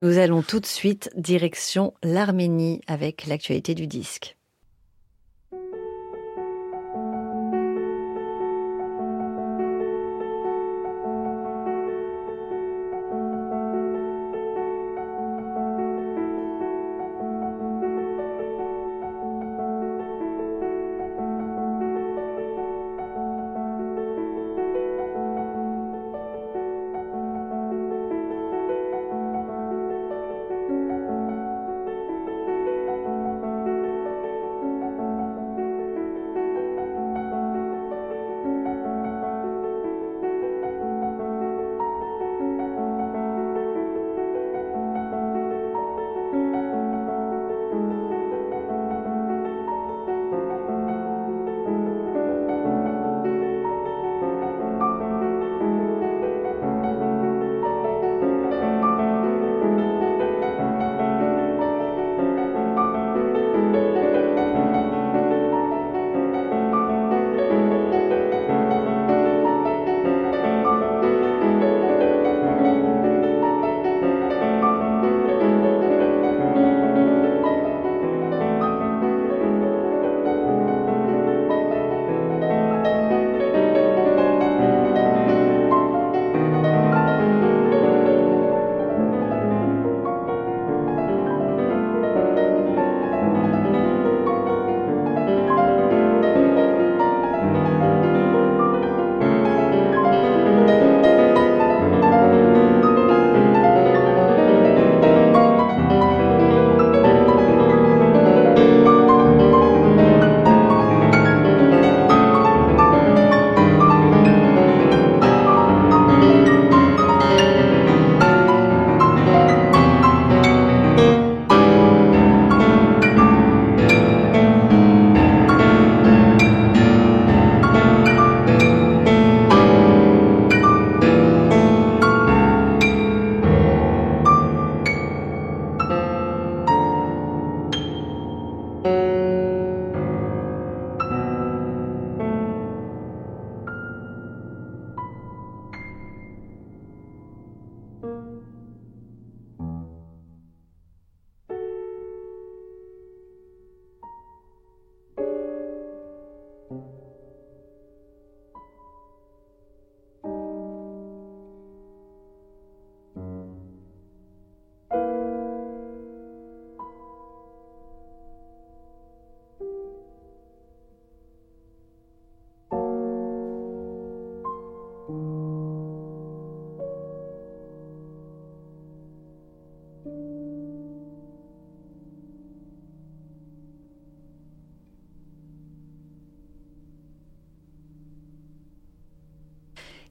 Nous allons tout de suite direction l'Arménie avec l'actualité du disque.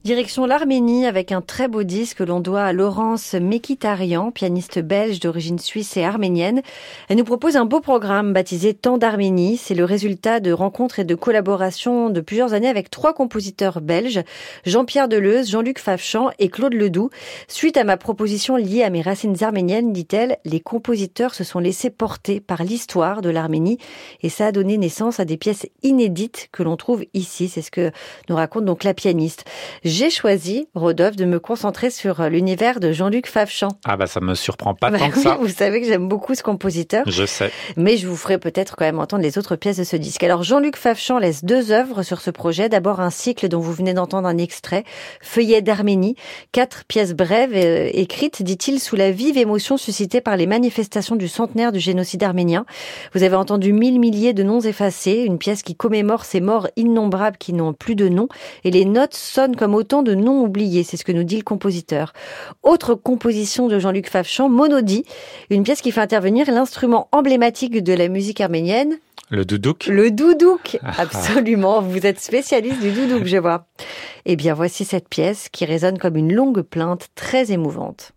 Direction l'Arménie avec un très beau disque que l'on doit à Laurence Mekitarian, pianiste belge d'origine suisse et arménienne. Elle nous propose un beau programme baptisé Temps d'Arménie. C'est le résultat de rencontres et de collaborations de plusieurs années avec trois compositeurs belges, Jean-Pierre Deleuze, Jean-Luc Favchamp et Claude Ledoux. Suite à ma proposition liée à mes racines arméniennes, dit-elle, les compositeurs se sont laissés porter par l'histoire de l'Arménie et ça a donné naissance à des pièces inédites que l'on trouve ici. C'est ce que nous raconte donc la pianiste j'ai choisi, Rodolphe, de me concentrer sur euh, l'univers de Jean-Luc Favchamp. Ah bah ça me surprend pas bah tant que ça. Vous savez que j'aime beaucoup ce compositeur. Je sais. Mais je vous ferai peut-être quand même entendre les autres pièces de ce disque. Alors Jean-Luc Favchamp laisse deux œuvres sur ce projet. D'abord un cycle dont vous venez d'entendre un extrait, Feuillet d'Arménie. Quatre pièces brèves euh, écrites, dit-il, sous la vive émotion suscitée par les manifestations du centenaire du génocide arménien. Vous avez entendu mille milliers de noms effacés, une pièce qui commémore ces morts innombrables qui n'ont plus de nom. Et les notes sonnent comme autant de noms oubliés, c'est ce que nous dit le compositeur. Autre composition de Jean-Luc Favchamp, Monodi, une pièce qui fait intervenir l'instrument emblématique de la musique arménienne. Le doudouk Le doudouk, ah. absolument. Vous êtes spécialiste du doudouk, je vois. Eh bien, voici cette pièce qui résonne comme une longue plainte très émouvante.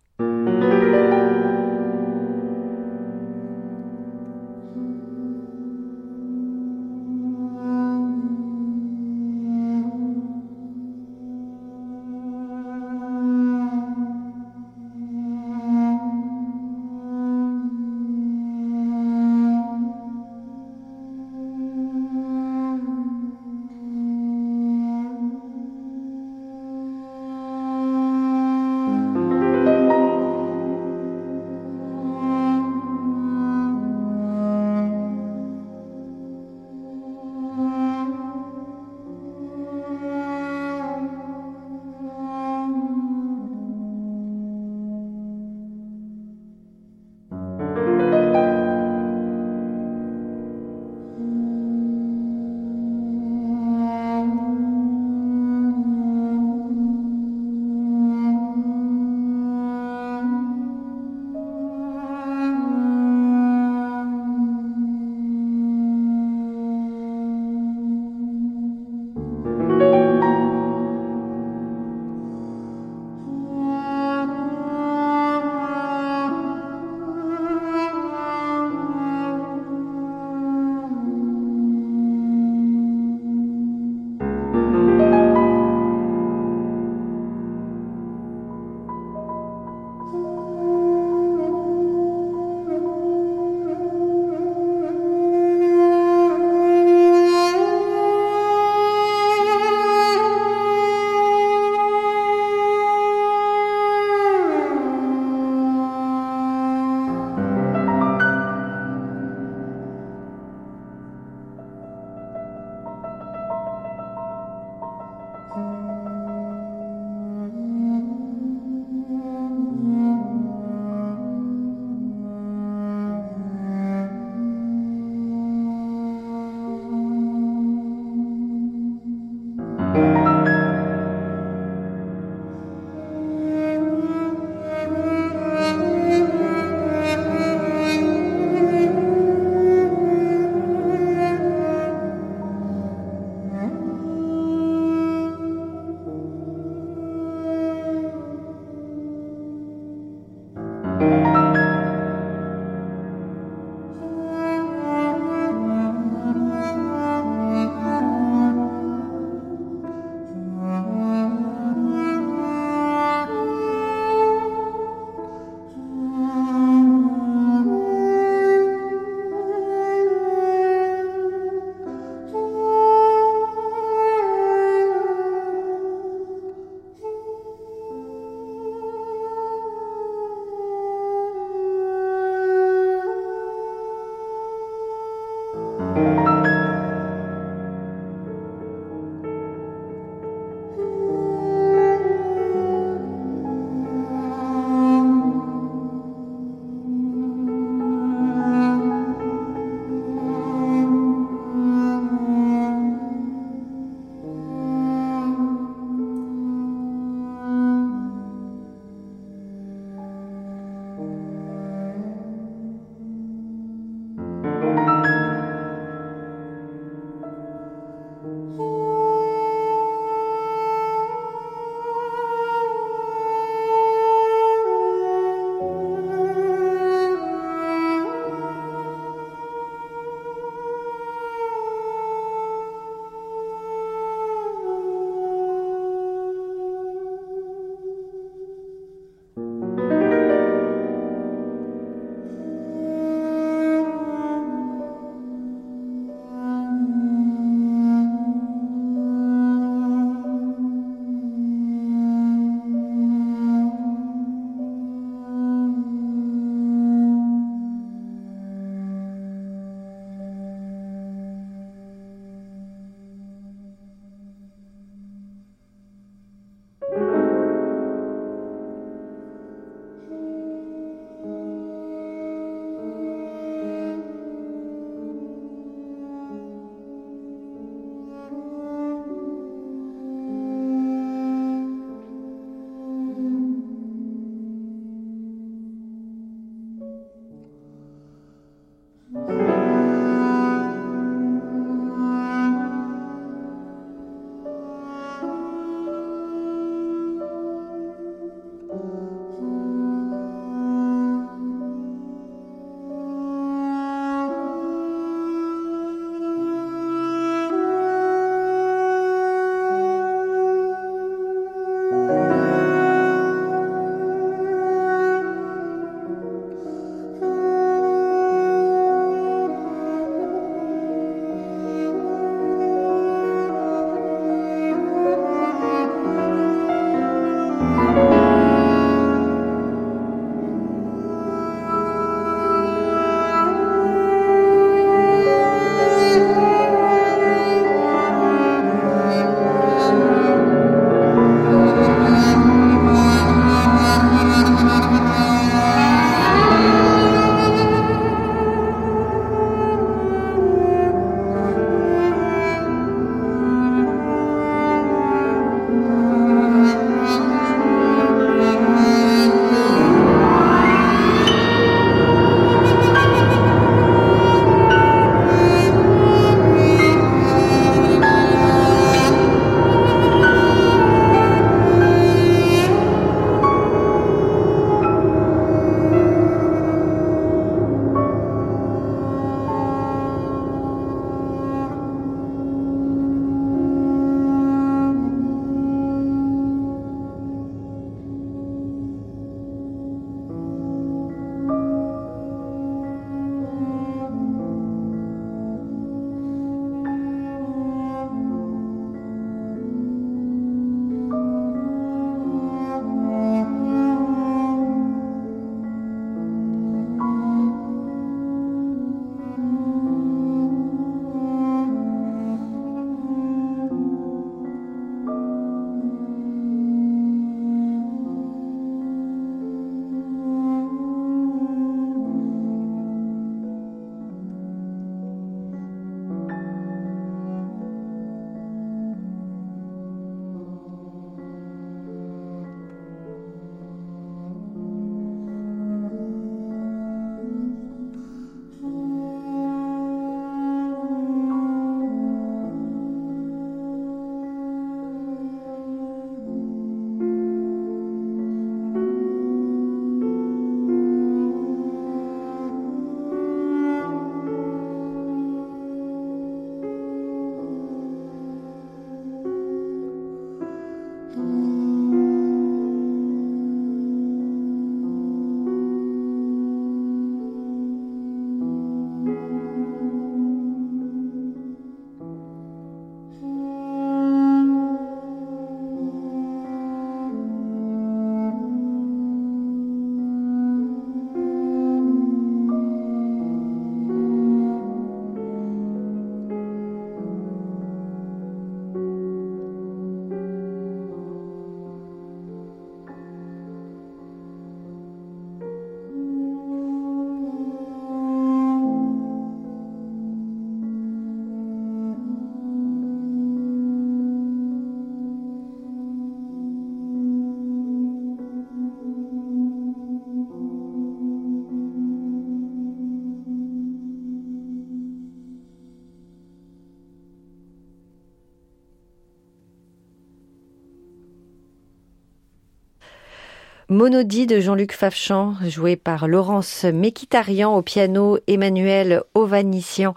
Monodie de Jean-Luc Favchan, joué par Laurence Mekitarian au piano, Emmanuel Ovanician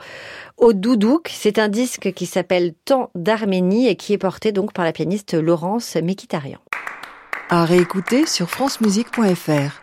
au doudouk. C'est un disque qui s'appelle Temps d'Arménie et qui est porté donc par la pianiste Laurence Mekitarian. À réécouter sur francemusique.fr.